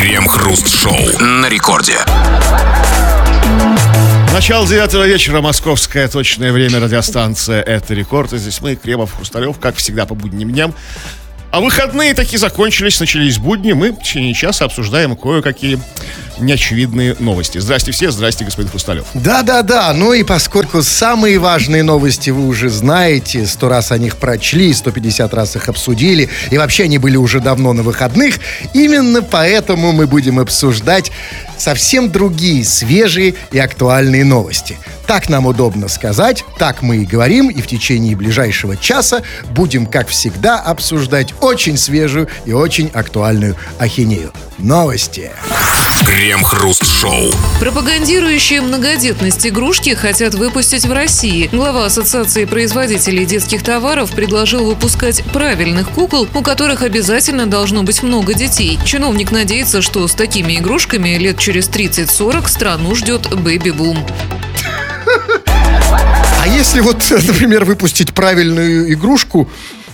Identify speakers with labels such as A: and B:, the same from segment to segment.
A: Крем-хруст-шоу на рекорде.
B: Начало девятого вечера, московское точное время, радиостанция «Это рекорд». И здесь мы, Кремов, Хрусталев, как всегда по будним дням. А выходные таки закончились, начались будни. Мы в течение часа обсуждаем кое-какие неочевидные новости. Здрасте все, здрасте, господин Хрусталев.
C: Да-да-да, ну и поскольку самые важные новости вы уже знаете, сто раз о них прочли, 150 раз их обсудили, и вообще они были уже давно на выходных, именно поэтому мы будем обсуждать совсем другие, свежие и актуальные новости. Так нам удобно сказать, так мы и говорим, и в течение ближайшего часа будем, как всегда, обсуждать очень свежую и очень актуальную ахинею. Новости.
A: Крем-хруст-шоу.
D: Пропагандирующие многодетность игрушки хотят выпустить в России. Глава Ассоциации производителей детских товаров предложил выпускать правильных кукол, у которых обязательно должно быть много детей. Чиновник надеется, что с такими игрушками лет через 30-40 страну ждет бэби-бум.
C: А если вот, например, выпустить правильную игрушку,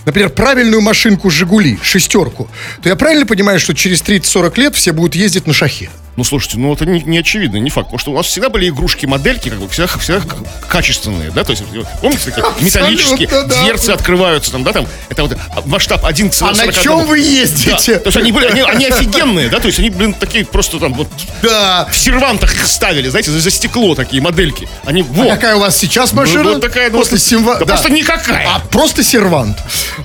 C: например, правильную машинку «Жигули», шестерку, то я правильно понимаю, что через 30-40 лет все будут ездить на шахе?
B: Ну, слушайте, ну это не, не очевидно, не факт. Потому что у нас всегда были игрушки-модельки, как бы, всегда, всегда качественные, да? То есть, помните, такие металлические,
C: Абсолютно, да.
B: дверцы открываются, там, да, там, это вот масштаб 1
C: А на чем вы ездите?
B: Да, то есть они были, они, они офигенные, да, то есть они, блин, такие просто там вот
C: Да.
B: в сервантах их ставили, знаете, за, за стекло такие модельки. Они, вот.
C: А какая у вас сейчас
B: Ну,
C: машина?
B: вот такая, ну,
C: После симва-
B: да просто никакая.
C: А просто сервант.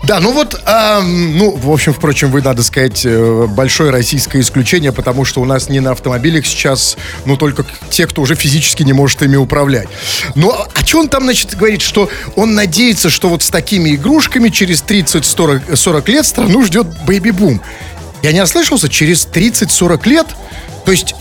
C: Да, ну вот, ам, ну, в общем, впрочем, вы, надо сказать, э, большое российское исключение, потому что у нас не на автомобилях сейчас, ну, только те, кто уже физически не может ими управлять. Ну, а что он там, значит, говорит, что он надеется, что вот с такими игрушками через 30-40 лет страну ждет бэйби-бум. Я не ослышался, через 30-40 лет, то есть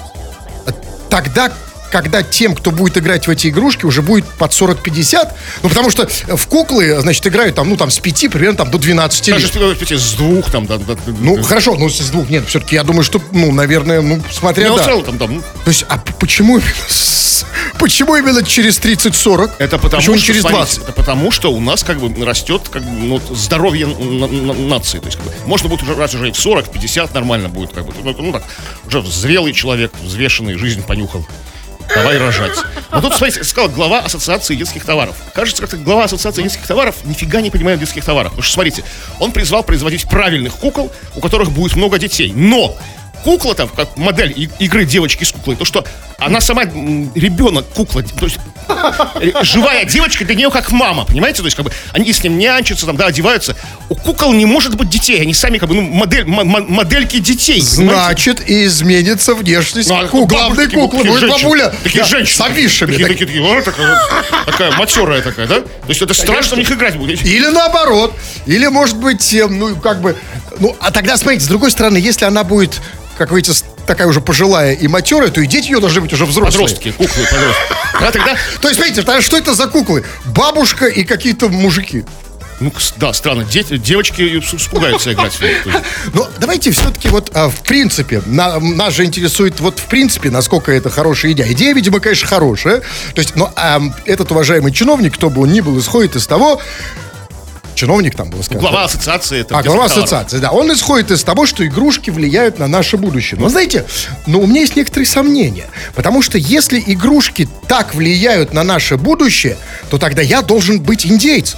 C: э, тогда, когда тем, кто будет играть в эти игрушки, уже будет под 40-50, ну, потому что в куклы, значит, играют там, ну, там, с 5, примерно, там, до 12 лет.
B: Даже с- с двух там, да, да,
C: Ну,
B: да.
C: хорошо, ну, с двух, нет, все-таки я думаю, что, ну, наверное, ну, смотря,
B: Ну,
C: да.
B: целом, там, там, ну,
C: То есть, а почему почему именно через 30-40?
B: Это потому
C: почему
B: что,
C: через
B: смотрите,
C: 20?
B: это потому что у нас как бы растет как бы, ну, здоровье на- на- нации. То есть как бы, можно будет уже раз уже и в 40, в 50 нормально будет. Как бы, ну, ну, так, уже зрелый человек, взвешенный, жизнь понюхал. Давай рожать. Но тут, смотрите, сказал глава Ассоциации детских товаров. Кажется, как-то глава Ассоциации детских товаров нифига не понимает детских товарах. Потому что, смотрите, он призвал производить правильных кукол, у которых будет много детей. Но кукла там, как модель игры девочки с куклой, то что она сама ребенок, кукла, то есть э, живая девочка для нее как мама, понимаете? То есть как бы они с ним нянчатся, там, да, одеваются. У кукол не может быть детей, они сами как бы ну, модель, модельки детей. понимаете?
C: Значит, изменится внешность
B: Ну, а
C: ку- главной куклы. Будет
B: женщины,
C: бабуля
B: Такие
C: да,
B: женщины.
C: с афишами.
B: Такие,
C: так-
B: такие, такие, вот такая, такая матерая такая, да? То есть это страшно в них играть будет.
C: Или наоборот. Или, может быть, ну, как бы... Ну, а тогда, смотрите, с другой стороны, если она будет, как вы с- такая уже пожилая и матерая, то и дети ее должны быть уже взрослые.
B: Подростки, куклы, подростки. Да, тогда,
C: То есть, смотрите, тогда что это за куклы? Бабушка и какие-то мужики.
B: ну, да, странно, дети, девочки испугаются играть.
C: Но давайте все-таки вот а, в принципе, на- нас же интересует вот в принципе, насколько это хорошая идея. Идея, видимо, конечно, хорошая. То есть, но ам, этот уважаемый чиновник, кто бы он ни был, исходит из того, чиновник там был сказано.
B: Глава ассоциации. там,
C: А, глава
B: товаров.
C: ассоциации, да. Он исходит из того, что игрушки влияют на наше будущее. Но знаете, но у меня есть некоторые сомнения. Потому что если игрушки так влияют на наше будущее, то тогда я должен быть индейцем.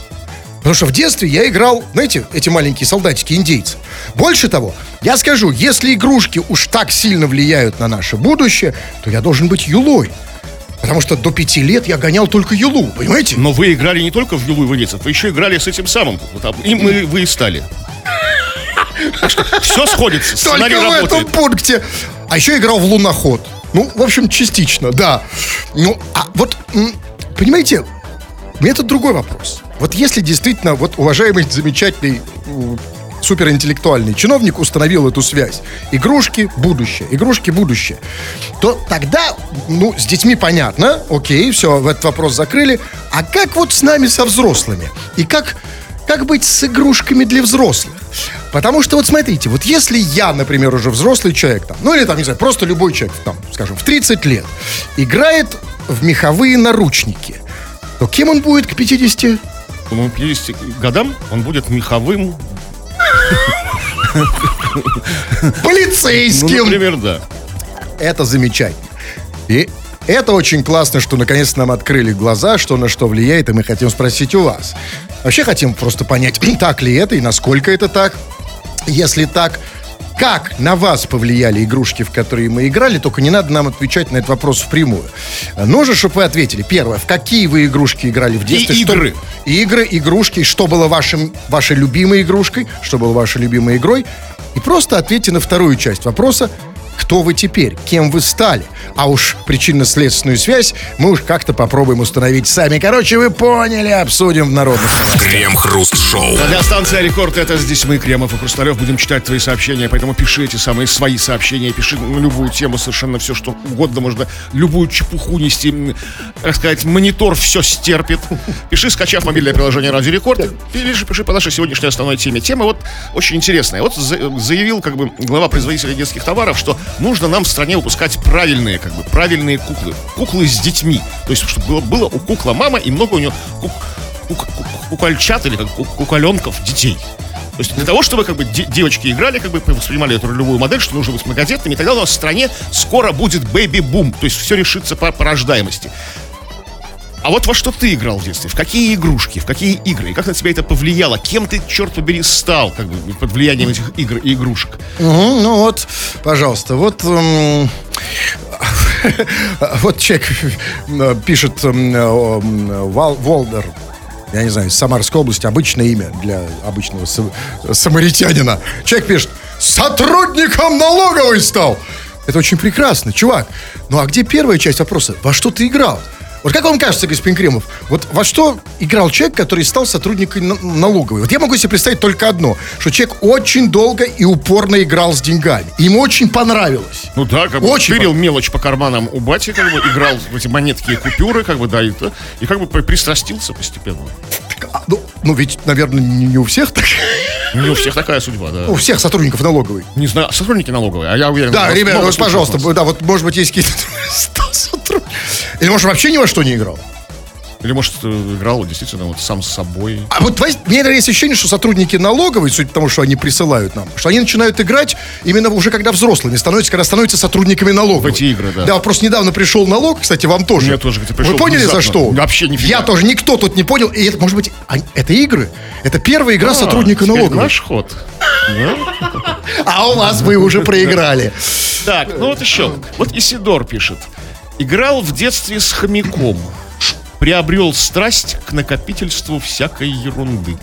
C: Потому что в детстве я играл, знаете, эти маленькие солдатики индейцы. Больше того, я скажу, если игрушки уж так сильно влияют на наше будущее, то я должен быть юлой. Потому что до пяти лет я гонял только юлу, понимаете?
B: Но вы играли не только в Юлу и Вылицев, вы еще играли с этим самым. Вот, а, и мы, вы и стали. Все сходится,
C: Только в этом пункте. А еще играл в луноход. Ну, в общем, частично, да. Ну, а вот, понимаете, у меня тут другой вопрос. Вот если действительно, вот уважаемый, замечательный, суперинтеллектуальный чиновник установил эту связь. Игрушки – будущее, игрушки – будущее. То тогда, ну, с детьми понятно, окей, все, этот вопрос закрыли. А как вот с нами, со взрослыми? И как, как быть с игрушками для взрослых? Потому что вот смотрите, вот если я, например, уже взрослый человек, там, ну или там, не знаю, просто любой человек, там, скажем, в 30 лет, играет в меховые наручники, то кем он будет к 50?
B: По-моему, 50 годам он будет меховым Ну,
C: полицейским.
B: например, да.
C: Это замечательно. И это очень классно, что наконец нам открыли глаза, что на что влияет, и мы хотим спросить у вас. Вообще хотим просто понять, так ли это и насколько это так. Если так, как на вас повлияли игрушки, в которые мы играли, только не надо нам отвечать на этот вопрос впрямую. Нужно, чтобы вы ответили. Первое, в какие вы игрушки играли в детстве? Что-
B: игры.
C: игры, игрушки, что было вашим, вашей любимой игрушкой, что было вашей любимой игрой. И просто ответьте на вторую часть вопроса, кто вы теперь, кем вы стали. А уж причинно-следственную связь мы уж как-то попробуем установить сами. Короче, вы поняли, обсудим в народных новостях.
A: Крем-хруст-шоу.
B: Радиостанция Рекорд, это здесь мы, Кремов и Хрусталев, будем читать твои сообщения, поэтому пиши эти самые свои сообщения, пиши на любую тему, совершенно все, что угодно, можно любую чепуху нести, м, так сказать, монитор все стерпит. Пиши, скачав мобильное приложение Радио Рекорд, или же пиши по нашей сегодняшней основной теме. Тема вот очень интересная. Вот за- заявил как бы глава производителя детских товаров, что нужно нам в стране выпускать правильные, как бы, правильные куклы. Куклы с детьми. То есть, чтобы было, было у кукла мама и много у нее кук- кук- кук- кукольчат или как ку- куколенков детей. То есть для того, чтобы как бы де- девочки играли, как бы воспринимали эту ролевую модель, что нужно быть многодетными, тогда у нас в стране скоро будет бэби-бум, то есть все решится по, по рождаемости. А вот во что ты играл в детстве? В какие игрушки? В какие игры? И как на тебя это повлияло? Кем ты, черт побери, стал как бы, под влиянием этих игр и игрушек?
C: Мгм, ну вот, пожалуйста, вот... эм, вот человек э, пишет эм, э, Волдер, я не знаю, из Самарской области, обычное имя для обычного са- самаритянина. Человек пишет, сотрудником налоговой стал. Это очень прекрасно, чувак. Ну а где первая часть вопроса? Во что ты играл? Вот как вам кажется, господин Кремов, вот во что играл человек, который стал сотрудником на- налоговой? Вот я могу себе представить только одно, что человек очень долго и упорно играл с деньгами. И ему очень понравилось.
B: Ну да, как бы
C: Очень
B: тырил мелочь по карманам у бати, как бы играл в эти монетки и купюры, как бы, да, и, и как бы при- пристрастился постепенно.
C: А, Ну, ну, ведь, наверное, не, не у всех так.
B: Не у всех такая судьба, да.
C: У всех сотрудников налоговой.
B: Не знаю, сотрудники налоговые, а я уверен...
C: Да, ребята, пожалуйста, да, вот, может быть, есть какие-то. Или, может, вообще ни во что не играл?
B: Или, может, э, играл действительно вот сам с собой.
C: А вот у меня есть ощущение, что сотрудники налоговой, судя по тому, что они присылают нам, что они начинают играть именно уже когда взрослыми становятся, когда становятся сотрудниками налоговой.
B: В эти игры, да.
C: Да, просто недавно пришел налог, кстати, вам тоже.
B: Мне тоже, пришел
C: Вы поняли, за
B: внезапно.
C: что?
B: Вообще нифига.
C: Я тоже, никто тут не понял. И это, может быть, а, это игры? Это первая игра сотрудника
B: А, теперь
C: налоговой.
B: наш ход.
C: А у вас вы уже проиграли.
B: Так, ну вот еще. Вот Исидор пишет. Играл в детстве с хомяком. Приобрел страсть к накопительству всякой ерунды.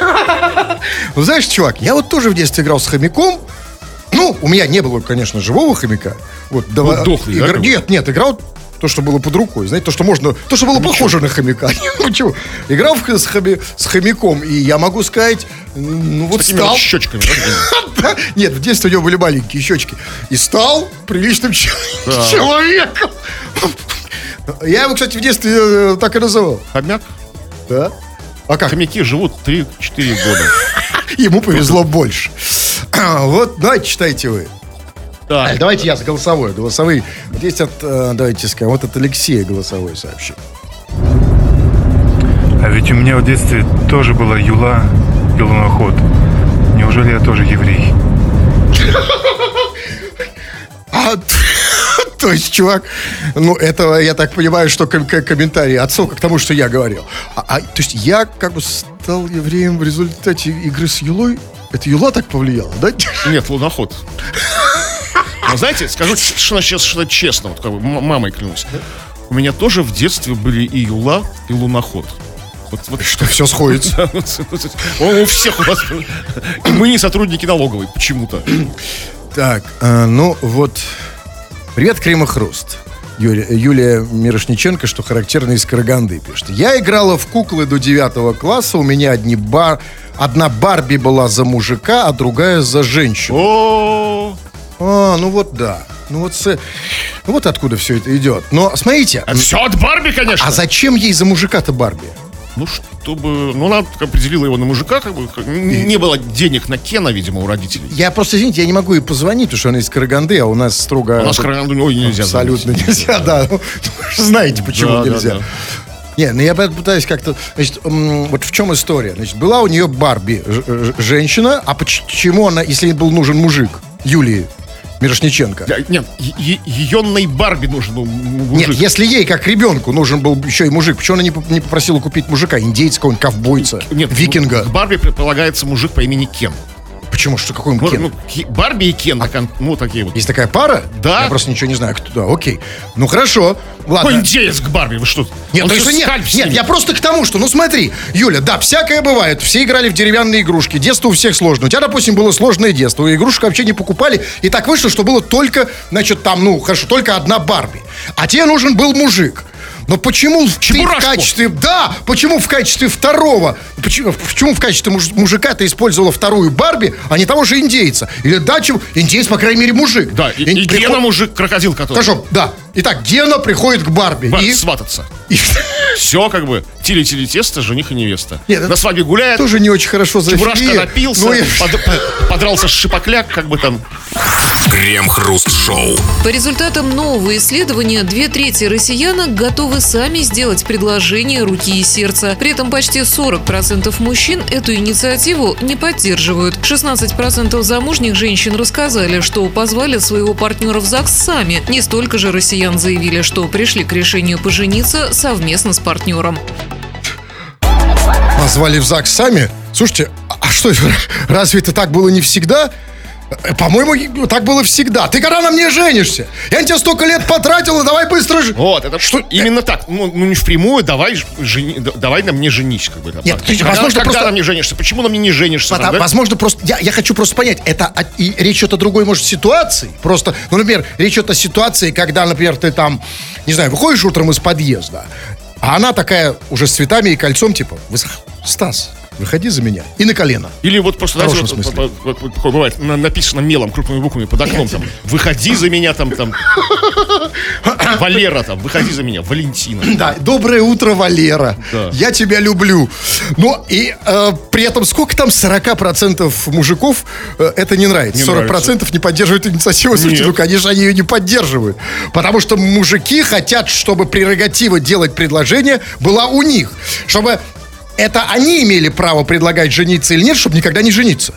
C: Ну, знаешь, чувак, я вот тоже в детстве играл с хомяком. Ну, у меня не было, конечно, живого хомяка. Вот,
B: Ну, дохлый,
C: игр-? Нет, нет, играл то, что было под рукой. Знаете, то, что можно... То, что было похоже на хомяка. Ну, чего? Играл в- с, хоми- с хомяком, и я могу сказать, ну, вот стал...
B: вот щечками. да?
C: Нет, в детстве у него были маленькие щечки. И стал приличным человеком. Я его, кстати, в детстве э, так и называл.
B: Хомяк.
C: Да? А как?
B: Хомяки живут 3-4 года.
C: Ему повезло больше. Вот, давайте читайте вы.
B: Так,
C: Давайте я с голосовой. Голосовые. Вот есть от, э, давайте скажем, вот от Алексея голосовой сообщил.
E: А ведь у меня в детстве тоже была юла и луноход. Неужели я тоже еврей?
C: А, то есть, чувак, ну, это, я так понимаю, что ком- комментарий, отсылка к тому, что я говорил. А, а, то есть, я как бы стал евреем в результате игры с Юлой? Это Юла так повлияла, да?
B: нет, луноход. Но знаете, скажу что честно, вот как бы мамой клянусь. У меня тоже в детстве были и юла, и луноход. Вот, вот
C: Что все сходится.
B: Он у всех у нас. И мы не сотрудники налоговой почему-то.
C: Так, э, ну вот. Привет, Крем и Хруст. Юлия, Юлия Мирошниченко, что характерно из Караганды, пишет. Я играла в куклы до девятого класса. У меня одни бар... одна Барби была за мужика, а другая за женщину.
B: О,
C: А, ну вот да. Ну вот, с- ну вот откуда все это идет. Но смотрите,
B: это все от Барби, конечно.
C: а зачем ей за мужика-то Барби?
B: Ну, чтобы... Ну, она определила его на мужика, как бы... Не было денег на Кена, видимо, у родителей.
C: Я просто, извините, я не могу ей позвонить, потому что она из Караганды, а у нас строго...
B: У нас Караганду ой, нельзя
C: Абсолютно
B: звонить.
C: нельзя, да. Ну, вы же знаете, почему
B: Да, да,
C: нельзя.
B: да.
C: Не, ну я пытаюсь как-то... Значит, вот в чем история? Значит, была у нее Барби, женщина, а почему она, если ей был нужен мужик, Юлии Мирошниченко?
B: Да, Нет, е- ее Барби нужен мужик.
C: Нет, если ей, как ребенку, нужен был еще и мужик, почему она не, не попросила купить мужика, индейца, какого-нибудь ковбойца,
B: Нет,
C: викинга?
B: к Барби предполагается мужик по имени Кен.
C: Почему? Что, какой он Кен?
B: ну, Барби и Кен, он- ну, такие вот.
C: Есть такая пара?
B: Да.
C: Я просто ничего не знаю, кто. Да, окей. Ну хорошо. Ладно.
B: Какой индеец к Барби, вы что?
C: Нет,
B: Он
C: ну,
B: что,
C: если нет, нет, я просто к тому, что, ну смотри, Юля, да, всякое бывает. Все играли в деревянные игрушки. Детство у всех сложное. У тебя, допустим, было сложное детство. Игрушек вообще не покупали. И так вышло, что было только, значит, там, ну, хорошо, только одна Барби. А тебе нужен был мужик. Но почему ты в
B: Чебурашку.
C: качестве... Да, почему в качестве второго... Почему, почему в качестве муж- мужика ты использовала вторую Барби, а не того же индейца? Или да, чем... Индейец, по крайней мере, мужик.
B: Да, и,
C: Ин-
B: и
C: приход-
B: Гена мужик, крокодил который.
C: Хорошо, да. Итак, Гена приходит к Барби.
B: Барби
C: и...
B: свататься.
C: и-
B: Все как бы. Тили-тили тесто, жених и невеста.
C: Нет,
B: На свадьбе гуляет,
C: Тоже не очень хорошо
B: Чебурашка
C: зафили.
B: напился,
C: Ну, и-
B: под- по- подрался с шипокляк, как бы там.
A: Крем-хруст-шоу.
D: По результатам нового исследования, две трети россиянок готовы сами сделать предложение руки и сердца. При этом почти 40% мужчин эту инициативу не поддерживают. 16% замужних женщин рассказали, что позвали своего партнера в ЗАГС сами. Не столько же россиян заявили, что пришли к решению пожениться совместно с партнером.
C: Позвали в ЗАГС сами. Слушайте, а а что, разве это так было не всегда? Э, По-моему, так было всегда. Ты когда на мне женишься? Я на тебя столько лет потратил, и давай быстро же.
B: Вот, это
C: Что-
B: Именно так. Ну, ну, не впрямую, давай, жени, да- давай на мне женись. Как бы, там.
C: Нет,
B: когда,
C: возможно,
B: когда
C: просто-
B: на мне женишься? Почему на мне не женишься?
C: Потому-
B: там, да?
C: Возможно, просто я, я хочу просто понять, это и речь идет о другой, может, ситуации. Просто, ну, например, речь идет о ситуации, когда, например, ты там, не знаю, выходишь утром из подъезда, а она такая уже с цветами и кольцом, типа, «Вы- Стас, выходи за меня. И на колено.
B: Или вот просто, знаете, вот,
C: смысле.
B: такое бывает, на- написано мелом, крупными буквами под окном, там, выходи за меня, там, там, Валера, там, выходи за меня, Валентина.
C: Да, доброе утро, Валера.
B: Да.
C: Я тебя люблю. Ну, и э, при этом сколько там 40% мужиков э, это не нравится?
B: Не
C: 40%
B: нравится.
C: не поддерживают инициативу. Слушайте, ну, конечно, они ее не поддерживают. Потому что мужики хотят, чтобы прерогатива делать предложение была у них. Чтобы это они имели право предлагать жениться или нет, чтобы никогда не жениться.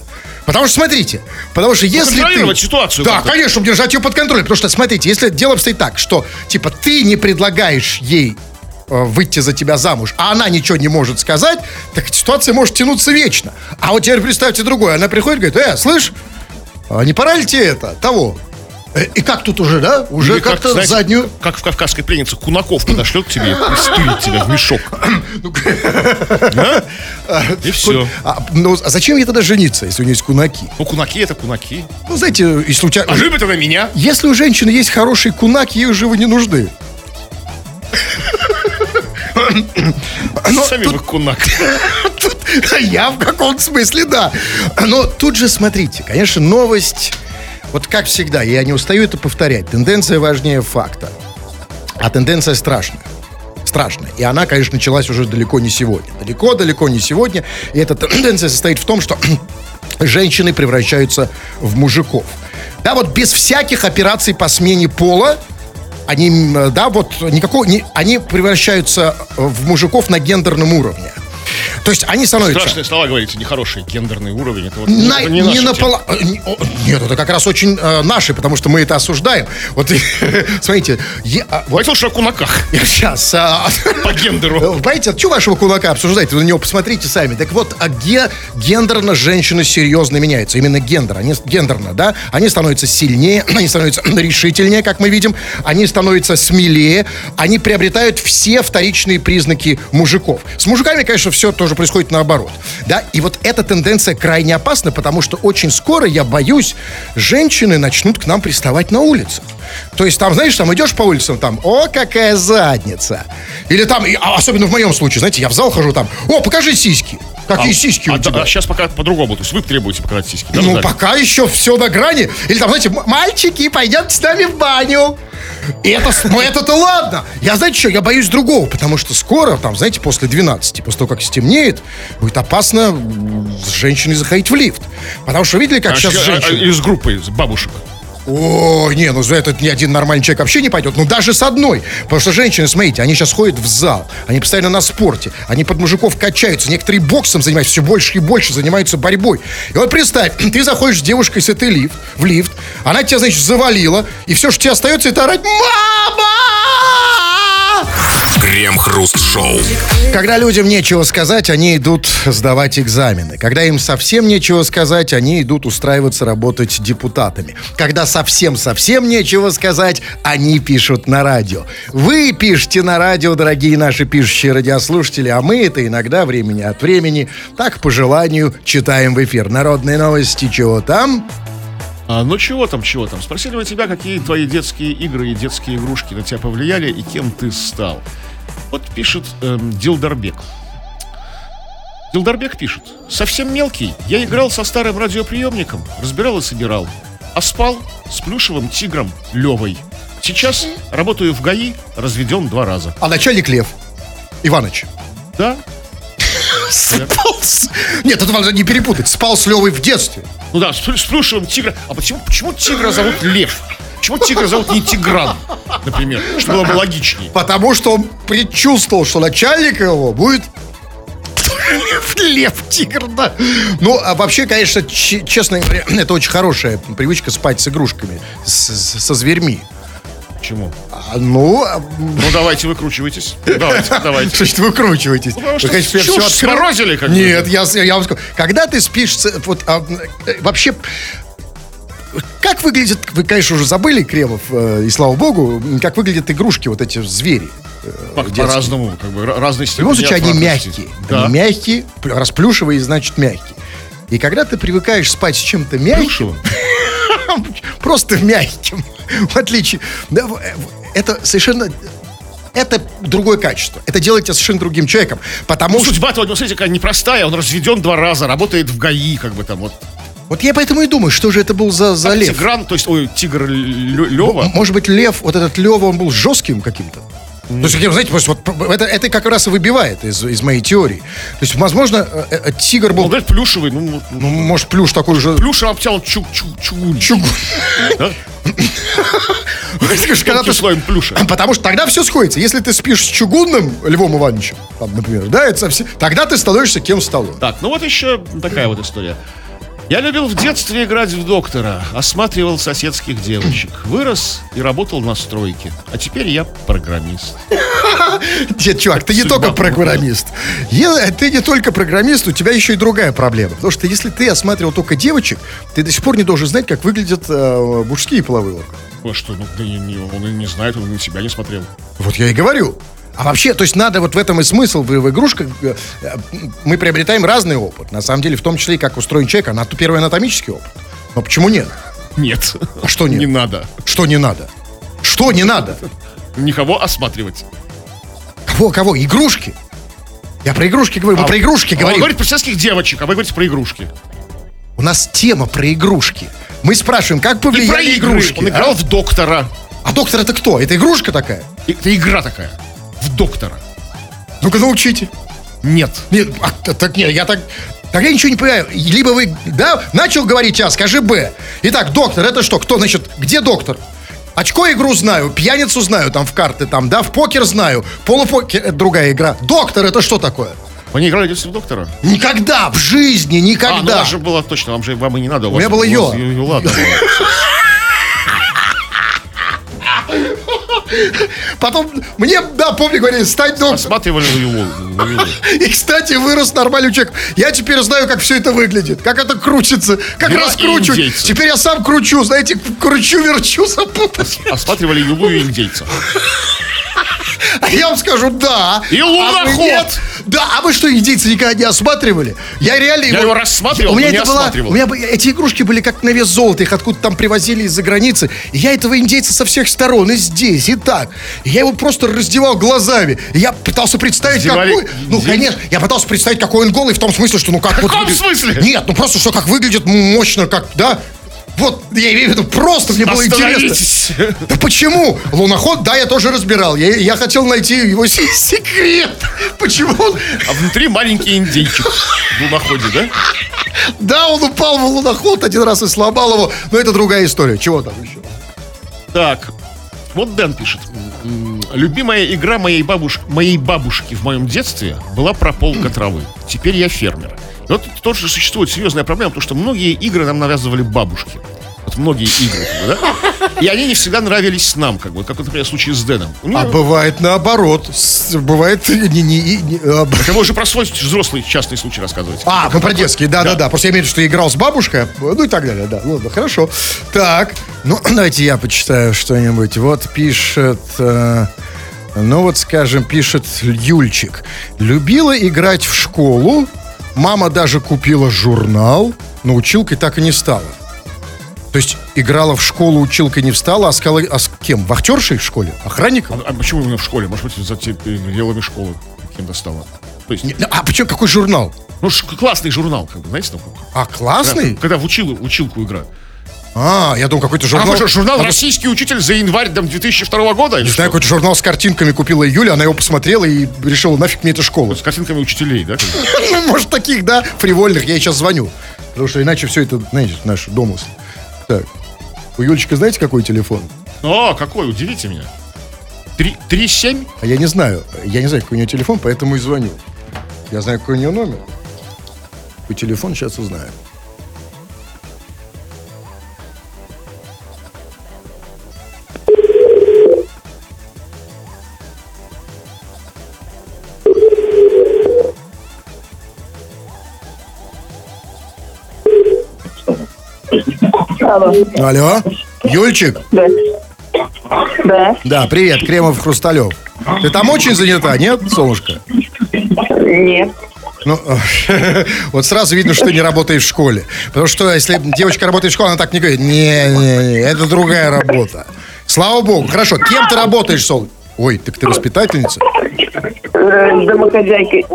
C: Потому что, смотрите, потому что если ты...
B: ситуацию
C: Да,
B: как-то.
C: конечно, держать ее под контролем. Потому что, смотрите, если дело обстоит так, что, типа, ты не предлагаешь ей э, выйти за тебя замуж, а она ничего не может сказать, так ситуация может тянуться вечно. А вот теперь представьте другое. Она приходит и говорит, э, слышь, а не пора ли тебе это, того? Э, И как тут уже, да? Уже
B: Или как,
C: как-то
B: знаете,
C: заднюю...
B: Как в «Кавказской пленнице» Кунаков подошлет к тебе и стырит тебя в мешок. А? И все.
C: А, ну, а зачем ей тогда жениться, если у нее есть кунаки?
B: Ну, кунаки это кунаки.
C: Ну, знаете, и случайно...
B: А любит она меня?
C: Если у женщины есть хороший кунак, ей уже вы не нужны. Но
B: Сами
C: тут-
B: вы кунак.
C: Тут я в каком-то смысле, да. Но тут же смотрите, конечно, новость, вот как всегда, я не устаю это повторять, тенденция важнее факта. А тенденция страшная. Страшная. И она, конечно, началась уже далеко не сегодня. Далеко-далеко не сегодня. И эта тенденция состоит в том, что женщины превращаются в мужиков. Да, вот без всяких операций по смене пола, они, да, вот никакого, не, они превращаются в мужиков на гендерном уровне. То есть они становятся...
B: Страшные слова говорите, нехороший гендерный уровень. Это вот
C: На-
B: это
C: не не- о, Нет, это как раз очень э, наши, потому что мы это осуждаем. Вот, смотрите, я, а, вот
B: Давайте лучше о кунаках
C: сейчас...
B: по гендеру.
C: Понимаете, что вашего кулака обсуждаете? Вы на него посмотрите сами. Так вот, а ге, гендерно женщины серьезно меняются. Именно гендер. Они гендерно, да? Они становятся сильнее, они становятся решительнее, как мы видим. Они становятся смелее. Они приобретают все вторичные признаки мужиков. С мужиками, конечно, все тоже происходит наоборот. Да? И вот эта тенденция крайне опасна, потому что очень скоро, я боюсь, женщины начнут к нам приставать на улицах. То есть там, знаешь, там идешь по улицам, там, о, какая задница. Или там, а особенно в моем случае, знаете, я в зал хожу там, о, покажи сиськи. Какие сиськи у
B: а,
C: тебя?
B: сейчас пока по-другому. То есть вы требуете показать сиськи. да,
C: ну,
B: зале?
C: пока еще все на грани. Или там, знаете, «М- мальчики, пойдемте с нами в баню. И это, ну это-то ладно. Я, знаете что, я боюсь другого, потому что скоро, там, знаете, после 12, после того, как стемнеет, будет опасно с женщиной заходить в лифт. Потому что видели, как
B: А,
C: сейчас
B: а, а,
C: женщины...
B: Из группы, из бабушек.
C: О, не, ну за этот ни один нормальный человек вообще не пойдет. Ну даже с одной. Потому что женщины, смотрите, они сейчас ходят в зал. Они постоянно на спорте. Они под мужиков качаются. Некоторые боксом занимаются все больше и больше, занимаются борьбой. И вот представь, ты заходишь с девушкой с этой лифт, в лифт. Она тебя, значит, завалила. И все, что тебе остается, это орать «Мама!»
A: Крем-хруст-шоу.
C: Когда людям нечего сказать, они идут сдавать экзамены. Когда им совсем нечего сказать, они идут устраиваться работать депутатами. Когда совсем-совсем нечего сказать, они пишут на радио. Вы пишете на радио, дорогие наши пишущие радиослушатели, а мы это иногда времени от времени, так по желанию, читаем в эфир. Народные новости, чего там?
B: А, ну чего там, чего там? Спросили у тебя, какие твои детские игры и детские игрушки на тебя повлияли и кем ты стал. Вот пишет эм, Дилдарбек. Дилдарбек пишет. Совсем мелкий. Я играл со старым радиоприемником, разбирал и собирал. А спал с плюшевым тигром Левой. Сейчас работаю в ГАИ, разведен два раза.
C: А начальник Лев Иваныч.
B: Да?
C: Спал с... Нет, это надо не перепутать. Спал с Левой в детстве.
B: Ну да, с плюшевым тигром. А почему, почему тигра зовут Лев? Почему тигра зовут не Тигран, например? Что было бы логичнее.
C: Потому что он предчувствовал, что начальник его будет Лев, лев, тигр, да. Ну, а вообще, конечно, честно говоря, это очень хорошая привычка спать с игрушками, с- с- со зверьми.
B: Почему?
C: А, ну, а,
B: Ну давайте выкручивайтесь. Давайте, давайте.
C: значит выкручиваетесь?
B: потому что
C: Вы, конечно,
B: чушь
C: всё откры-
B: сморозили, как бы.
C: Нет, я, я вам скажу. Когда ты спишь, вот, а, э, вообще, как выглядят, вы, конечно, уже забыли, Кремов, э, и слава богу, как выглядят игрушки, вот эти звери. Детские.
B: По-разному, как бы ра- разные
C: В любом случае, они мягкие.
B: Да.
C: Они мягкие, плю- раз плюшевые, значит мягкие. И когда ты привыкаешь спать с чем-то мягким, просто мягким, в отличие... да, э, Это совершенно... Это другое качество. Это делает тебя совершенно другим человеком. Потому
B: Ну,
C: что...
B: судьба-то, вот, смотрите, какая непростая. Он разведен два раза, работает в ГАИ, как бы там вот.
C: Вот я поэтому и думаю, что же это был за, за лев.
B: Тигран, то есть, ой, тигр Лева.
C: Может быть, лев, вот этот Лева, он был жестким каким-то? То есть, знаете, просто вот это, это как раз и выбивает из, из моей теории. То есть, возможно, э, э, тигр
B: Он
C: был,
B: говорит, плюшевый, ну, ну,
C: ну, может, плюш такой же...
B: чуг чуг чугун.
C: Чугун.
B: Да?
C: Когда ты-
B: слоем плюша.
C: Потому что тогда все сходится. Если ты спишь с чугунным Львом Ивановичем, там, например, да, это совсем... тогда ты становишься кем стало.
B: Так, ну вот еще такая вот история. Я любил в детстве играть в доктора, осматривал соседских девочек. Вырос и работал на стройке. А теперь я программист.
C: Нет, чувак, ты не только программист. Ты не только программист, у тебя еще и другая проблема. Потому что если ты осматривал только девочек, ты до сих пор не должен знать, как выглядят э, мужские половые органы.
B: Ну что, ну, он и не знает, он на себя не смотрел.
C: Вот я и говорю. А вообще, то есть надо вот в этом и смысл в, в игрушках. э, Мы приобретаем разный опыт. На самом деле, в том числе и как устроен человек, а первый анатомический опыт. Но почему нет?
B: Нет.
C: А что нет?
B: Не надо.
C: Что не надо? Что не надо?
B: Никого осматривать.
C: Кого, кого? Игрушки? Я про игрушки говорю, мы про игрушки
B: А
C: говорим.
B: говорит про соседских девочек, а вы говорите про игрушки.
C: У нас тема про игрушки. Мы спрашиваем, как повлияли
B: игры.
C: игрушки.
B: Он
C: а?
B: играл в доктора.
C: А доктор это кто? Это игрушка такая?
B: Это игра такая. В доктора.
C: Ну-ка научите.
B: Нет.
C: Нет, а, так нет, я так... Так я ничего не понимаю. Либо вы, да, начал говорить А, скажи Б. Итак, доктор, это что? Кто, значит, где доктор? Очко игру знаю, пьяницу знаю, там в карты, там, да, в покер знаю, полупокер, это другая игра. Доктор, это что такое?
B: Вы не играли в доктора?
C: Никогда, в жизни,
B: А, ну
C: никогда.
B: у вас же было точно, вам же вам и не надо. У,
C: меня
B: вас-
C: было
B: у
C: Йо.
B: Ю- Юла
C: Потом, мне, да, помню, говорили, стань доктором.
B: Осматривали Юлу.
C: И, кстати, вырос нормальный человек. Я теперь знаю, как все это выглядит, как это крутится, как
B: и
C: раскручивать.
B: индейцы.
C: Теперь я сам кручу, знаете, кручу-верчу.
B: Осматривали Юлу и индейца.
C: А я вам скажу, да.
B: И
C: А
B: луноход.
C: нет? Да, а вы что, индейцы никогда не осматривали? Я реально
B: Я его рассматривал,
C: у меня это
B: осматривал.
C: у меня эти игрушки были как на вес золота, их откуда там привозили из-за границы. И я этого индейца со всех сторон, и здесь, и так. И я его просто раздевал глазами. И я пытался представить,
B: Раздевали
C: какой... Ну, конечно, я пытался представить, какой он голый, в том смысле, что ну как...
B: В
C: вот
B: каком
C: выглядит-
B: смысле?
C: Нет, ну просто что как выглядит мощно, как, да? Вот, я имею в виду, просто мне было интересно. Да почему? Луноход, да, я тоже разбирал. Я, я хотел найти его се- секрет. Почему он...
B: А внутри маленький индейчик в луноходе, да?
C: Да, он упал в луноход один раз и сломал его. Но это другая история. Чего там еще?
B: Так, вот Дэн пишет. Любимая игра моей, бабуш... моей бабушки в моем детстве была прополка травы. Теперь я фермер. Вот тут тоже существует серьезная проблема, потому что многие игры нам навязывали бабушки. Вот многие игры, как да? И они не всегда нравились нам, как бы, как, например, в случае с Дэном. У него-
C: А бывает наоборот. С- Бывает не... не- не- а,
B: Так вы уже про свой взрослый частный случай рассказываете.
C: А, ну про детские, да-да-да. Просто я имею в виду, что играл с бабушкой, ну и так далее, да. Ладно, хорошо. Так, ну давайте я почитаю что-нибудь. Вот пишет... э, ну вот, скажем, пишет Юльчик. Любила играть в школу, мама даже купила журнал, но училкой так и не стала. То есть играла в школу, училкой не встала, а с, кого- а с кем? Вахтершей в школе? Охранником?
B: А, а почему именно в школе? Может быть, за те пределами школы кем-то стало? То есть,
C: Не- А почему какой журнал?
B: ну, ш- классный журнал, как бы, знаете, такой?
C: А, классный?
B: Да, когда в училу, училку играют.
C: А, я думал, какой-то
B: А
C: журнал.
B: что, журнал
C: А,
B: «Российский учитель» за январь там, 2002 года?
C: Не знаю, какой-то журнал с картинками купила Юля, она его посмотрела и решила, нафиг мне эта школа.
B: С картинками учителей, да?
C: Ну, может, таких, да, фривольных. Я ей сейчас звоню. Потому что иначе все это, знаете, наш домысл. Так. У Юлечка знаете, какой телефон?
B: О, какой, удивите меня. Три- Три семь?
C: А я не знаю. Я не знаю, какой у нее телефон, поэтому и звоню. Я знаю, какой у нее номер. Какой телефон, сейчас узнаю.
F: Алло.
C: Алло? Юльчик?
F: Да. Да.
C: Да, привет, Кремов Хрусталев. Ты там очень занята, нет, солнышко?
F: Нет.
C: Ну, вот сразу видно, что ты не работаешь в школе. Потому что если девочка работает в школе, она так не говорит. Не, не, не, это другая работа. Слава богу. Хорошо, кем ты работаешь, Сол? Ой, так ты воспитательница?
F: Э, Домохозяйкой.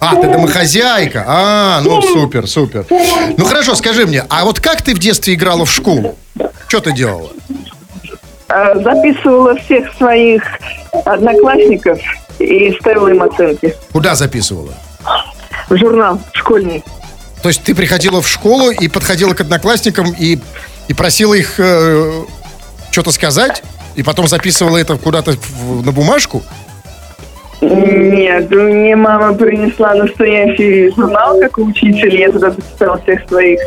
C: А, ты домохозяйка. А, ну супер, супер. Ну хорошо, скажи мне, а вот как ты в детстве играла в школу? Что ты делала?
F: Э, Записывала всех своих одноклассников и ставила им оценки.
C: Куда записывала?
F: В журнал школьный.
C: То есть ты приходила в школу и подходила к одноклассникам и, и просила их э, что-то сказать? И потом записывала это куда-то на бумажку?
F: Нет, мне мама принесла настоящий журнал, как учитель. Я туда записала всех своих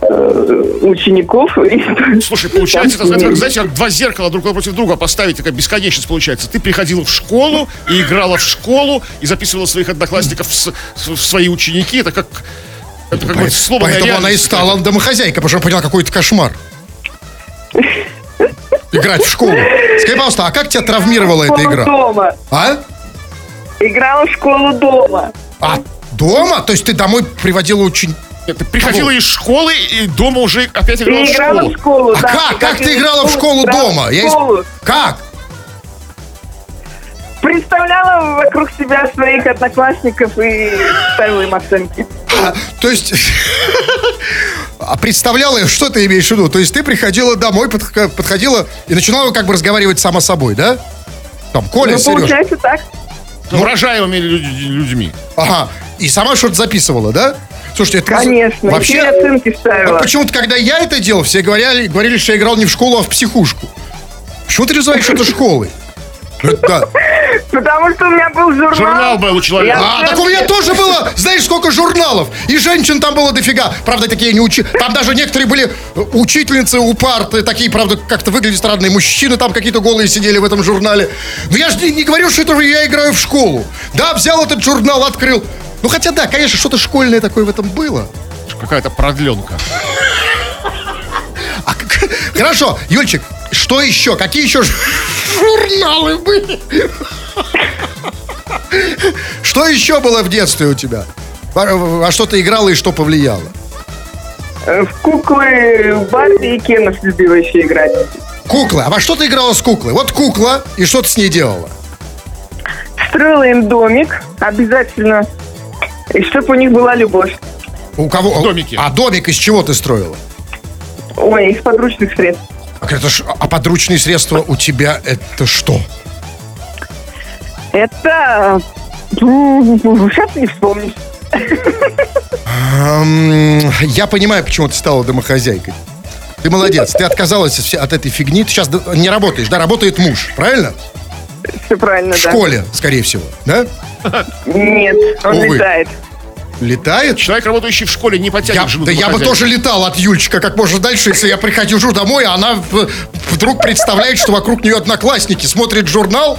F: э, учеников. И-
B: Слушай, получается, это,
F: Там-
B: знаете, знаете, как два зеркала друг напротив друга поставить, такая бесконечность получается. Ты приходила в школу и играла в школу, и записывала своих одноклассников в, в свои ученики. Это как... Это как бы слово
C: Поэтому она и стала домохозяйкой, потому что она поняла, какой это кошмар. Играть в школу. Скажи, пожалуйста, а как тебя травмировала эта игра?
F: дома.
C: А?
F: Играла в школу дома.
C: А дома? То есть ты домой приводила очень...
B: Ты приходила из школы, и дома уже опять играла в
F: играла
B: школу.
F: в школу,
C: А
F: да.
C: как? Как ты играла в школу дома?
F: в
C: Я
F: школу.
C: Как?
F: Представляла вокруг себя своих одноклассников и ставила им оценки.
C: А, то есть... А представляла, что ты имеешь в виду? То есть ты приходила домой, подх- подходила и начинала как бы разговаривать сама собой, да? Там, Коля,
F: Ну,
C: Сереж.
F: получается так.
B: С уважаемыми лю- людьми.
C: Ага. И сама что-то записывала, да? Слушайте, это
F: Конечно.
C: вообще...
F: Оценки ставила.
C: Вот почему-то, когда я это делал, все говорили, говорили, что я играл не в школу, а в психушку. Почему ты называешь это школой? Это да.
F: Потому что у меня был журнал.
B: Журнал был у человека.
C: А, так у меня тоже было, знаешь, сколько журналов. И женщин там было дофига. Правда, такие не учи. Там даже некоторые были учительницы у парты, такие, правда, как-то выглядели странные. Мужчины там какие-то голые сидели в этом журнале. Но я же не, не говорю, что это я играю в школу. Да, взял этот журнал, открыл. Ну, хотя да, конечно, что-то школьное такое в этом было.
B: Какая-то продленка.
C: А Хорошо, Юльчик, что еще? Какие еще журналы были? Что еще было в детстве у тебя? Во что ты играла и что повлияло?
F: Э, В куклы, в Барби и Кенов любила еще играть.
C: Куклы. А во что ты играла с куклой? Вот кукла, и что ты с ней делала?
F: Строила им домик обязательно. И чтобы у них была любовь.
C: У кого?
B: Домики.
C: А домик из чего ты строила?
F: Ой, из подручных средств.
C: Это ж- а подручные средства у тебя это что?
F: Это... ну, Сейчас не вспомнишь.
C: Ам, Я понимаю, почему ты стала домохозяйкой. Ты молодец, ты отказалась от этой фигни. Ты сейчас не работаешь, да? Работает муж, правильно?
F: Все правильно,
C: В
F: да.
C: школе, скорее всего, да?
F: Нет, он
C: Увы.
F: летает.
C: Летает?
B: Человек, работающий в школе, не потянет
C: Я-
B: жену
C: да я бы тоже летал от Юльчика как можно дальше, если я прихожу домой, а она вдруг представляет, что вокруг нее одноклассники, смотрит журнал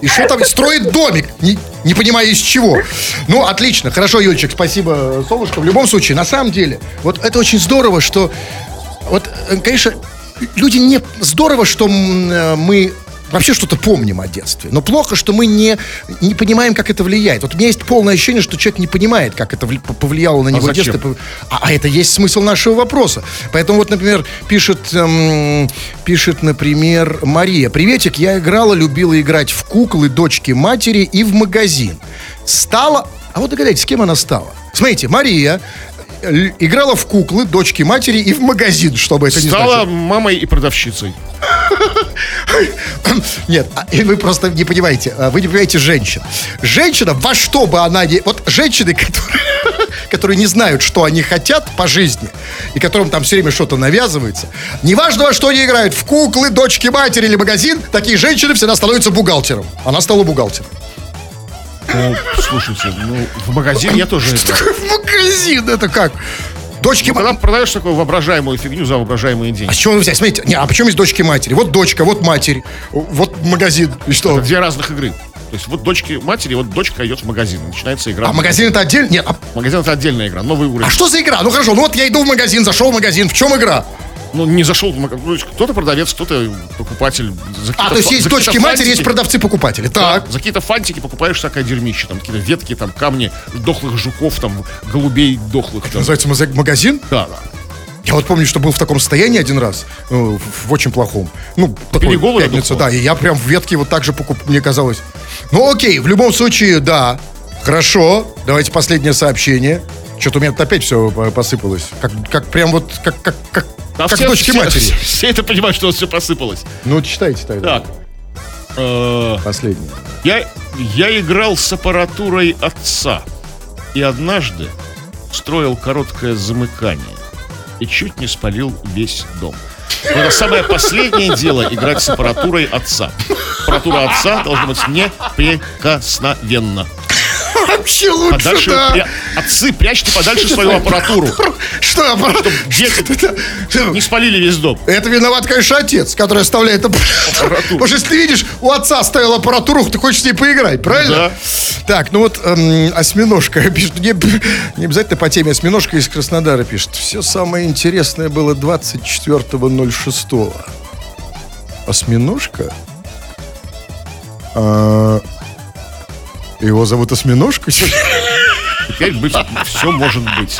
C: и что там строит домик, не, не понимая из чего. Ну, отлично, хорошо, Юльчик, спасибо, солнышко. В любом случае, на самом деле, вот это очень здорово, что вот, э, конечно, люди не здорово, что э, мы вообще что-то помним о детстве. Но плохо, что мы не, не понимаем, как это влияет. Вот у меня есть полное ощущение, что человек не понимает, как это вли- повлияло на него
B: зачем?
C: детство. А, а это есть смысл нашего вопроса. Поэтому вот, например, пишет, эм, пишет, например, Мария. Приветик, я играла, любила играть в куклы дочки матери и в магазин. Стала... А вот догадайтесь, с кем она стала? Смотрите, Мария э, играла в куклы дочки матери и в магазин, чтобы это не
B: Стала
C: значило.
B: мамой и продавщицей.
C: Нет, а, вы просто не понимаете, а, вы не понимаете женщин. Женщина, во что бы она ни... Вот женщины, которые, которые не знают, что они хотят по жизни, и которым там все время что-то навязывается, неважно, во что они играют, в куклы, дочки матери или магазин, такие женщины всегда становятся бухгалтером. Она стала бухгалтером.
B: Ну, слушайте, ну, в магазин я тоже играл.
C: В магазин, это как? Дочки
B: Ну, Когда продаешь такую воображаемую фигню за воображаемые деньги.
C: А с чего вы взяли? Смотрите, не, а почему есть дочки матери? Вот дочка, вот матерь, вот магазин. И что?
B: Это две разных игры. То есть вот дочки матери, вот дочка идет в магазин. Начинается игра.
C: А магазин это отдельно? Нет, а
B: Магазин это отдельная игра, новый уровень.
C: А что за игра? Ну хорошо, ну вот я иду в магазин, зашел в магазин. В чем игра?
B: Ну, не зашел в магазин. Ну, кто-то продавец, кто-то покупатель.
C: А, то есть есть дочки матери, есть продавцы-покупатели.
B: Да,
C: Так.
B: за какие-то фантики покупаешь всякое дерьмище. Там какие-то ветки, там камни, дохлых жуков, там голубей дохлых. там.
C: Называется магазин.
B: Да, да.
C: Я вот помню, что был в таком состоянии один раз, э, в, очень плохом. Ну, такой, пятница, да, и я прям в ветке вот так же покуп, мне казалось. Ну, окей, в любом случае, да. Хорошо, давайте последнее сообщение. Что-то у меня опять все посыпалось. Как, как прям вот, как, как, как,
B: А
C: как
B: все-
C: дочки
B: все-
C: матери.
B: Все, все это понимают, что у вас все посыпалось.
C: Ну, читайте тогда.
B: Так. Э,
C: Последнее.
B: Я, я играл с аппаратурой отца. И однажды строил короткое замыкание. И чуть не спалил весь дом. Но это самое последнее дело играть с аппаратурой отца. Аппаратура отца должна быть неприкосновенна.
C: Вообще лучше,
B: Подальше,
C: да.
B: пря- Отцы, прячьте подальше свою аппаратуру.
C: Что, аппарат?
B: Дети не спалили весь дом.
C: Это виноват, конечно, отец, который оставляет аппаратуру. Потому что если ты видишь, у отца стояла аппаратура, ты хочешь с ней поиграть, правильно?
B: Да.
C: Так, ну вот эм, осьминожка пишет, не, не обязательно по теме осьминожка из Краснодара пишет. Все самое интересное было 24.06. Осьминожка? А, его зовут осьминожка?
B: Теперь быть, все может быть.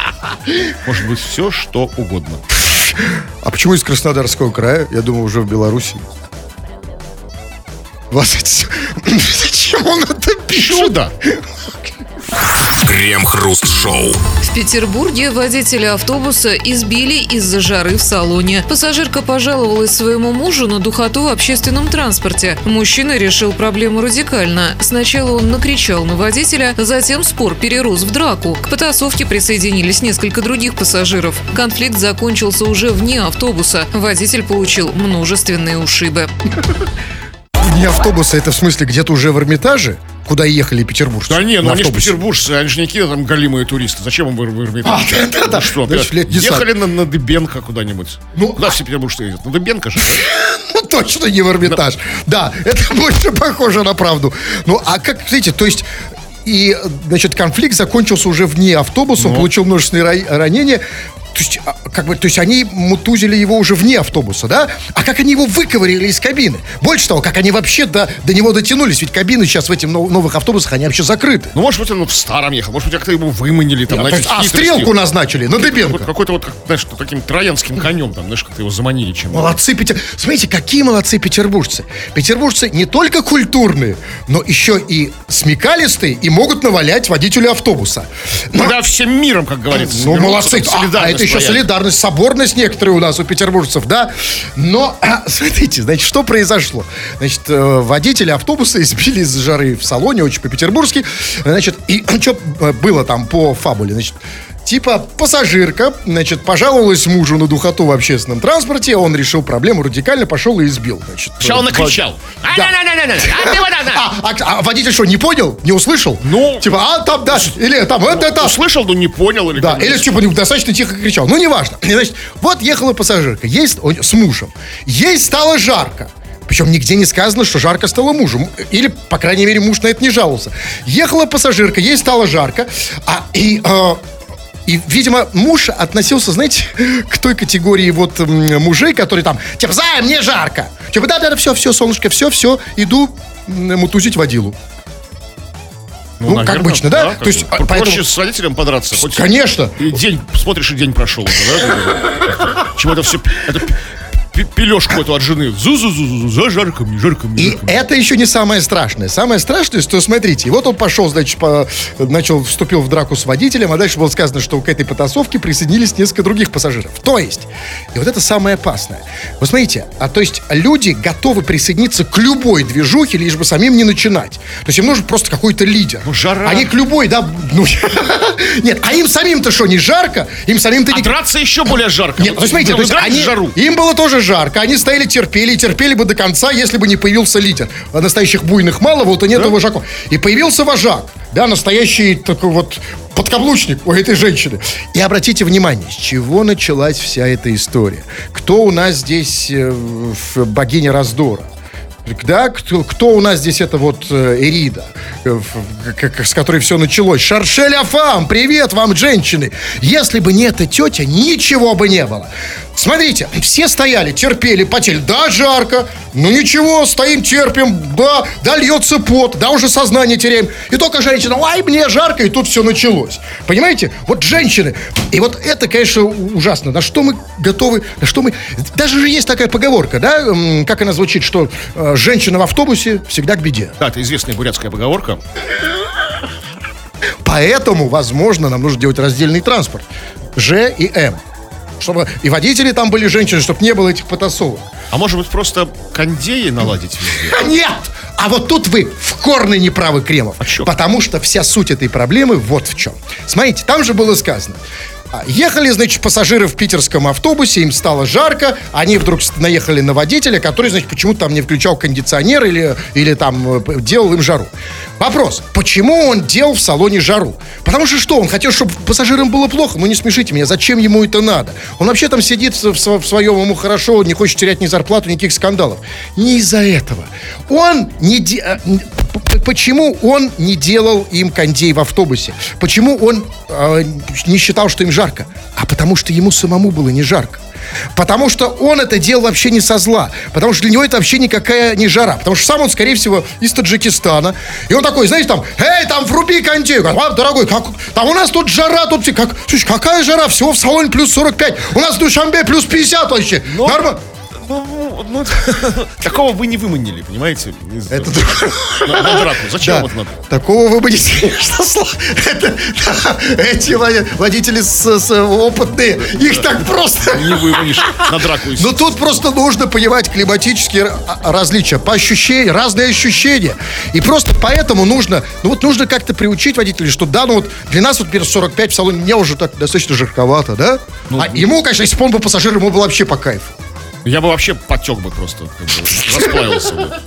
B: Может быть все, что угодно.
C: А почему из Краснодарского края? Я думаю, уже в Беларуси. Вас Зачем он это пишет?
B: Чудо!
A: Крем-хруст-шоу.
D: Петербурге водителя автобуса избили из-за жары в салоне. Пассажирка пожаловалась своему мужу на духоту в общественном транспорте. Мужчина решил проблему радикально. Сначала он накричал на водителя, затем спор перерос в драку. К потасовке присоединились несколько других пассажиров. Конфликт закончился уже вне автобуса. Водитель получил множественные ушибы.
C: Не автобуса, это в смысле где-то уже в Эрмитаже, куда ехали петербуржцы?
B: Да не, ну они же петербуржцы, они же не какие там голимые туристы. Зачем им в в Эрмитаж?
C: А, да-да-да.
B: Ну что,
C: Значит, лет
B: ехали на, на Дыбенко куда-нибудь.
C: Ну,
B: Куда все петербуржцы ездят? На Дыбенко же, да?
C: Ну, точно не в Эрмитаж. Да, это больше похоже на правду. Ну, а как, видите, то есть... И, значит, конфликт закончился уже вне автобуса,
B: Ну.
C: он получил множественные ра- ранения. То есть, а, как бы, то есть они мутузили его уже вне автобуса, да? А как они его выковырили из кабины? Больше того, как они вообще до, до него дотянулись? Ведь кабины сейчас в этих нов- новых автобусах, они вообще закрыты.
B: Ну, может быть, он в старом ехал, может быть, как-то его выманили там, знаете,
C: есть, а,
B: хитростью.
C: стрелку назначили на Дыбенко.
B: Какой-то вот, как, знаешь, таким троянским конем, там, знаешь, как-то его заманили чем-то.
C: Молодцы, Петер... Смотрите, какие молодцы петербуржцы. Петербуржцы не только культурные, но еще и смекалистые и могут навалять водителю автобуса. Ну,
B: Когда всем миром, как говорится,
C: ну, молодцы. А, а это это еще солидарность, соборность некоторые у нас у петербуржцев, да. Но, смотрите, значит, что произошло? Значит, э, водители автобуса избили из жары в салоне, очень по-петербургски. Значит, и что было там по фабуле? Значит, Типа пассажирка, значит, пожаловалась мужу на духоту в общественном транспорте, он решил проблему радикально, пошел и избил. Значит,
B: Сначала накричал.
C: Да. А, а- а водитель что, не понял? Не услышал?
B: Ну,
C: Типа, а там, да, или там, это, это.
B: Услышал, но не понял. Или
C: Да, или типа достаточно тихо кричал. Ну, неважно. И, значит, вот ехала пассажирка, ей с мужем. Ей стало жарко. Причем нигде не сказано, что жарко стало мужу. Или, по крайней мере, муж на это не жаловался. Ехала пассажирка, ей стало жарко. А, и, э, и, видимо, муж относился, знаете, к той категории вот мужей, которые там, типа, Зая, мне жарко. Типа, да-да-да, все, все, солнышко, все, все, иду мутузить водилу. ну, как обычно, да?
B: как
C: То есть, а,
B: Проще
C: поэтому-
B: с родителем подраться. Хоть
C: Конечно.
B: И день, смотришь, и день прошел да? Чем это все, это пелешку эту от жены. Зу-зу-зу-зу, за жарко мне, жарко мне.
C: И это еще не самое страшное. Самое страшное, что, смотрите, вот он пошел, значит, по- начал, вступил в драку с водителем, а дальше было сказано, что к этой потасовке присоединились несколько других пассажиров. То есть, и вот это самое опасное. Вы смотрите, а то есть люди готовы присоединиться к любой движухе, лишь бы самим не начинать. То есть им нужен просто какой-то лидер.
B: Ну, жара.
C: Они к любой, да, ну, нет, а им самим-то что, не жарко? Им самим-то
B: А
C: не...
B: драться еще более жарко.
C: Нет, ну, смотрите, то есть они,
B: жару.
C: им было тоже жарко, они стояли, терпели, терпели бы до конца, если бы не появился лидер. А Настоящих буйных мало, вот и нет вожаков. И появился вожак, да, настоящий такой вот подкаблучник у этой женщины. И обратите внимание, с чего началась вся эта история. Кто у нас здесь э, в богиня раздора? Да, кто, кто у нас здесь это вот э, Эрида, э, в- к- к- с которой все началось? Шаршель Афам, привет вам, женщины! Если бы не эта тетя, ничего бы не было. Смотрите, все стояли, терпели, потели. Да, жарко, ну ничего, стоим, терпим, да, да, льется пот, да, уже сознание теряем. И только женщина, ай, мне жарко, и тут все началось. Понимаете? Вот женщины, и вот это, конечно, ужасно. На что мы готовы, на что мы... Даже же есть такая поговорка, да, как она звучит, что э, женщина в автобусе всегда к беде.
B: Да, это известная бурятская поговорка.
C: Поэтому, возможно, нам нужно делать раздельный транспорт. Ж и М. Чтобы и водители там были женщины, чтобы не было этих потасовок.
B: А может быть просто кондеи наладить везде?
C: А нет! А вот тут вы в корне не правы, Кремов.
B: А?
C: Потому что вся суть этой проблемы вот в чем. Смотрите, там же было сказано. А, Ехали, значит, пассажиры в питерском автобусе, им стало жарко, они вдруг наехали на водителя, который, значит, почему-то там не включал кондиционер или, или там э, делал им жару. Вопрос, почему он делал в салоне жару? Потому что что, он хотел, чтобы пассажирам было плохо? Ну не смешите меня, зачем ему это надо? Он вообще там сидит в, в своем, ему хорошо, не хочет терять ни зарплату, никаких скандалов. Не из-за этого. Он не... де- п- Почему он не делал им кондей в автобусе? Почему он э, не считал, что им жарко? А потому что ему самому было не жарко. Потому что он это делал вообще не со зла. Потому что для него это вообще никакая не жара. Потому что сам он, скорее всего, из Таджикистана. И он такой, знаете, там, эй, там, вруби кондей. «А, дорогой, как, там у нас тут жара, тут все, как, слушай, какая жара? Всего в салоне плюс 45. У нас в Душамбе плюс 50 вообще. Нормально.
B: Ну, ну, такого вы не выманили, понимаете?
C: Это
B: на, на драку. Зачем это надо?
C: такого вы бы не Эти води- водители с- опытные, их так просто...
B: Не выманишь на драку.
C: Но тут просто нужно понимать климатические а- различия. По ощущениям, разные ощущения. И просто поэтому нужно, ну вот нужно как-то приучить водителей, что да, ну вот для нас вот например, 45 в салоне, мне уже так достаточно жарковато, да? а ему, конечно, если бы он был пассажиром, ему было вообще по кайфу.
B: Я бы вообще потек бы просто. как бы, расплавился бы.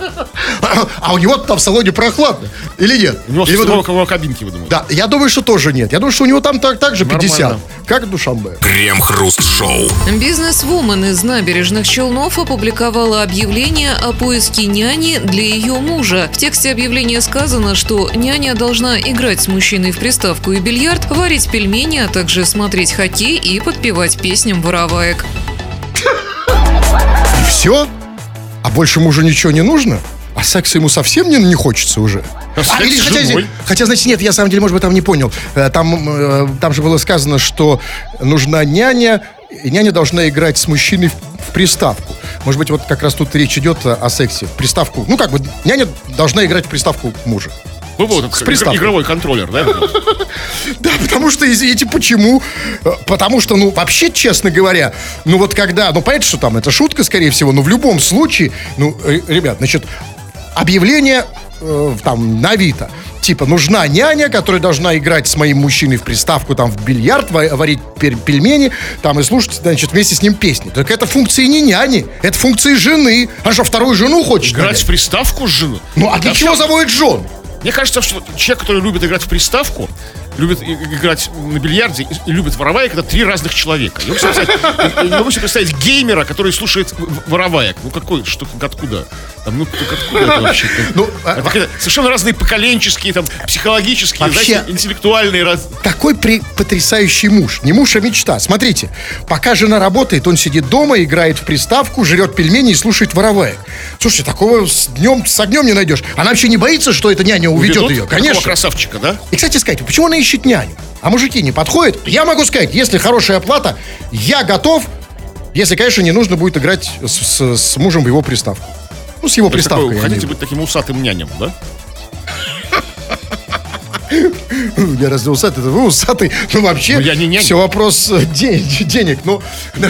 C: А у него там в салоне прохладно. Или нет?
B: У него
C: Или вы думаете-
B: кого кабинки, вы думаете?
C: Да, я думаю, что тоже нет. Я думаю, что у него там так, так же 50.
B: Нормально.
C: Как Душамбе.
A: Крем-хруст-шоу.
D: Бизнес-вумен из набережных Челнов опубликовала объявление о поиске няни для ее мужа. В тексте объявления сказано, что няня должна играть с мужчиной в приставку и бильярд, варить пельмени, а также смотреть хоккей и подпевать песням вороваек.
C: Все? А больше мужу ничего не нужно? А секса ему совсем не, не хочется уже?
B: А
C: или- хотя, хотя, значит, нет, я на самом деле, может быть, там не понял. Э, Там, э, там же было сказано, что нужна няня, и няня должна играть с мужчиной в, в приставку. Может быть, вот как раз тут речь идет о, о сексе. В приставку. Ну, как бы, няня должна играть в приставку мужа.
B: Вот этот
C: С приставкой.
B: игровой контроллер, да?
C: Да, потому что, извините, почему? Э, Потому что, ну, вообще, честно говоря, ну вот когда, ну, понятно, что там это шутка, скорее всего, но в любом случае, ну, э, ребят, значит, объявление э, там на Авито. Типа, нужна няня, которая должна играть с моим мужчиной в приставку, там, в бильярд, ва- варить пельмени, там, и слушать, значит, вместе с ним песни. Так это функции не няни, это функции жены. А что, вторую жену хочет
B: Играть
C: нанять?
B: в приставку с женой?
C: Ну, а для
B: Да
C: чего
B: всё.
C: заводит жен?
B: Мне кажется, что человек, который любит играть в приставку, любит играть на бильярде и, любит вороваек, это три разных человека. Я не могу себе представить геймера, который слушает вороваек. Ну какой, что, откуда? Там, ну откуда это вообще?
C: Ну, а-
B: Это какие-то совершенно разные поколенческие, там, психологические,
C: Вообще-
B: знаете, интеллектуальные раз...
C: такой при- потрясающий муж. Не муж, а мечта. Смотрите, пока жена работает, он сидит дома, играет в приставку, жрет пельмени и слушает вороваек. Слушайте, такого с днем, с огнем не найдешь. Она вообще не боится, что эта няня уведет
B: Ведут
C: ее?
B: такого
C: Конечно.
B: красавчика, да?
C: И, кстати, сказать, почему она ищет няню? А мужики не подходят? Я могу сказать, если хорошая оплата, я готов, если, конечно, не нужно будет играть с, с- с мужем в его приставку. Ну, с его
B: То
C: приставкой.
B: такой, хотите быть таким усатым нянем, да?
C: Я разве усатый? Вы усатый. Ну, вообще,
B: Ну, я не
C: все вопрос э, де- денег. Ну,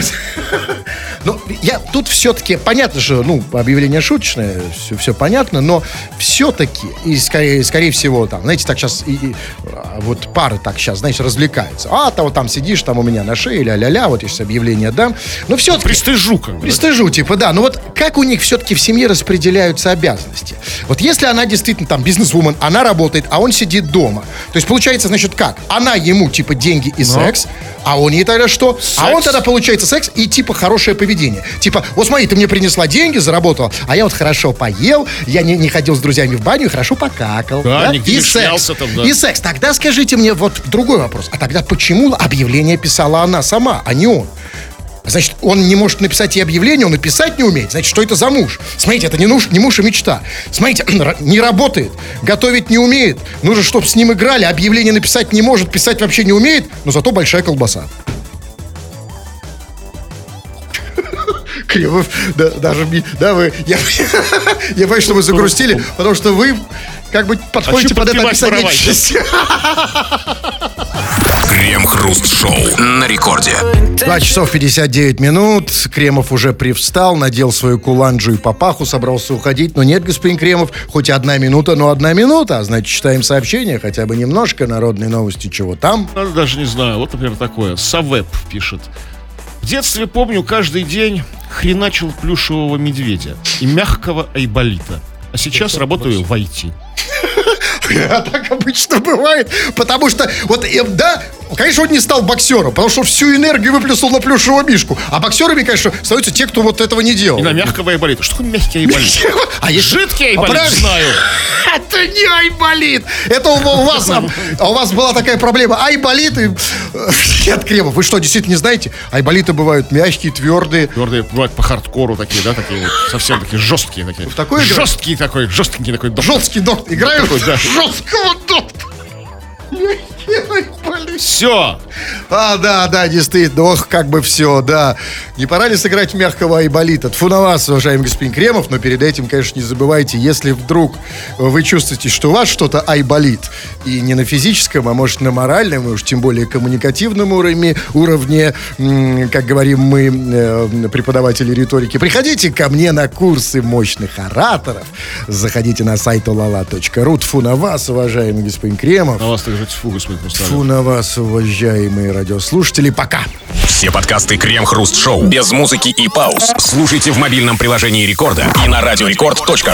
C: ну, я тут все-таки, понятно же, ну, объявление шуточное, все, все понятно, но все-таки, и скорее, скорее всего, там, знаете, так сейчас, и, и, а, вот пары так сейчас, знаете, развлекаются. А, то вот там сидишь, там у меня на шее, ля-ля-ля, вот я сейчас объявление дам. Но все-таки...
B: Пристыжу, как бы.
C: Пристыжу, типа, да. Но вот как у них все-таки в семье распределяются обязанности? Вот если она действительно там бизнес-вумен, она работает, а он сидит дома. То есть получается, значит, как? Она ему, типа, деньги и секс, а он ей тогда что? А он тогда получается секс и, типа, хорошее поведение. Типа, вот смотри, ты мне принесла деньги, заработала, а я вот хорошо поел, я не, не ходил с друзьями в баню и хорошо покакал.
B: Да, нигде
C: и
B: не
C: секс.
B: шлялся там, да.
C: И секс. Тогда скажите мне вот другой вопрос. А тогда почему объявление писала она сама, а не он? Значит, он не может написать ей объявление, он и писать не умеет. Значит, что это за муж? Смотрите, это не муж, не муж, а мечта. Смотрите, не работает, готовить не умеет. Нужно, чтобы с ним играли, объявление написать не может, писать вообще не умеет, но зато большая колбаса. Кривов, да, даже да, вы, я, я боюсь, что вы загрустили, потому что вы как бы подходите
B: Хочу
C: под это описание.
A: Крем-хруст-шоу на рекорде.
C: 2 часов 59 минут. Кремов уже привстал, надел свою куланджу и папаху, собрался уходить. Но нет, господин Кремов, хоть одна минута, но одна минута. А значит, читаем сообщения, хотя бы немножко народные новости, чего там.
B: Даже не знаю. Вот, например, такое. Савеп пишет. В детстве, помню, каждый день хреначил плюшевого медведя и мягкого айболита. А сейчас работаю в IT.
C: А так обычно бывает. Потому что, вот, э, да, конечно, он не стал боксером, потому что всю энергию выплеснул на плюшевого мишку. А боксерами, конечно, становятся те, кто вот этого не делал.
B: И на мягкого айболита. Что такое мягкий айболит?
C: А есть
B: Жидкий
C: А
B: айболит
C: правильно?
B: знаю.
C: Это не айболит. Это у вас, а, а у вас была такая проблема. Айболиты. Нет, Кремов, вы что, действительно не знаете? Айболиты бывают мягкие, твердые.
B: Твердые бывают по хардкору такие, да, такие вот, совсем такие жесткие такие. В
C: играешь?
B: Жесткий такой, жесткий такой. доктор.
C: Жесткий доктор. Играю
B: Такой,
C: жесткого доктора. Айболиты.
B: Все.
C: А, да, да, действительно. Ох, как бы все, да. Не пора ли сыграть мягкого айболита? Тфу на вас, уважаемый господин Кремов, но перед этим, конечно, не забывайте, если вдруг вы чувствуете, что у вас что-то айболит, и не на физическом, а может на моральном, и уж тем более коммуникативном уровне, уровне как говорим мы, э, преподаватели риторики, приходите ко мне на курсы мощных ораторов, заходите на сайт olala.ru. Тфу на вас, уважаемый господин Кремов.
B: На вас также тьфу, господин Хрусталев.
C: Фу на вас, уважаемые радиослушатели. Пока.
A: Все подкасты Крем-хруст-шоу без музыки и пауз слушайте в мобильном приложении Рекорда и на радиорекорд.ру.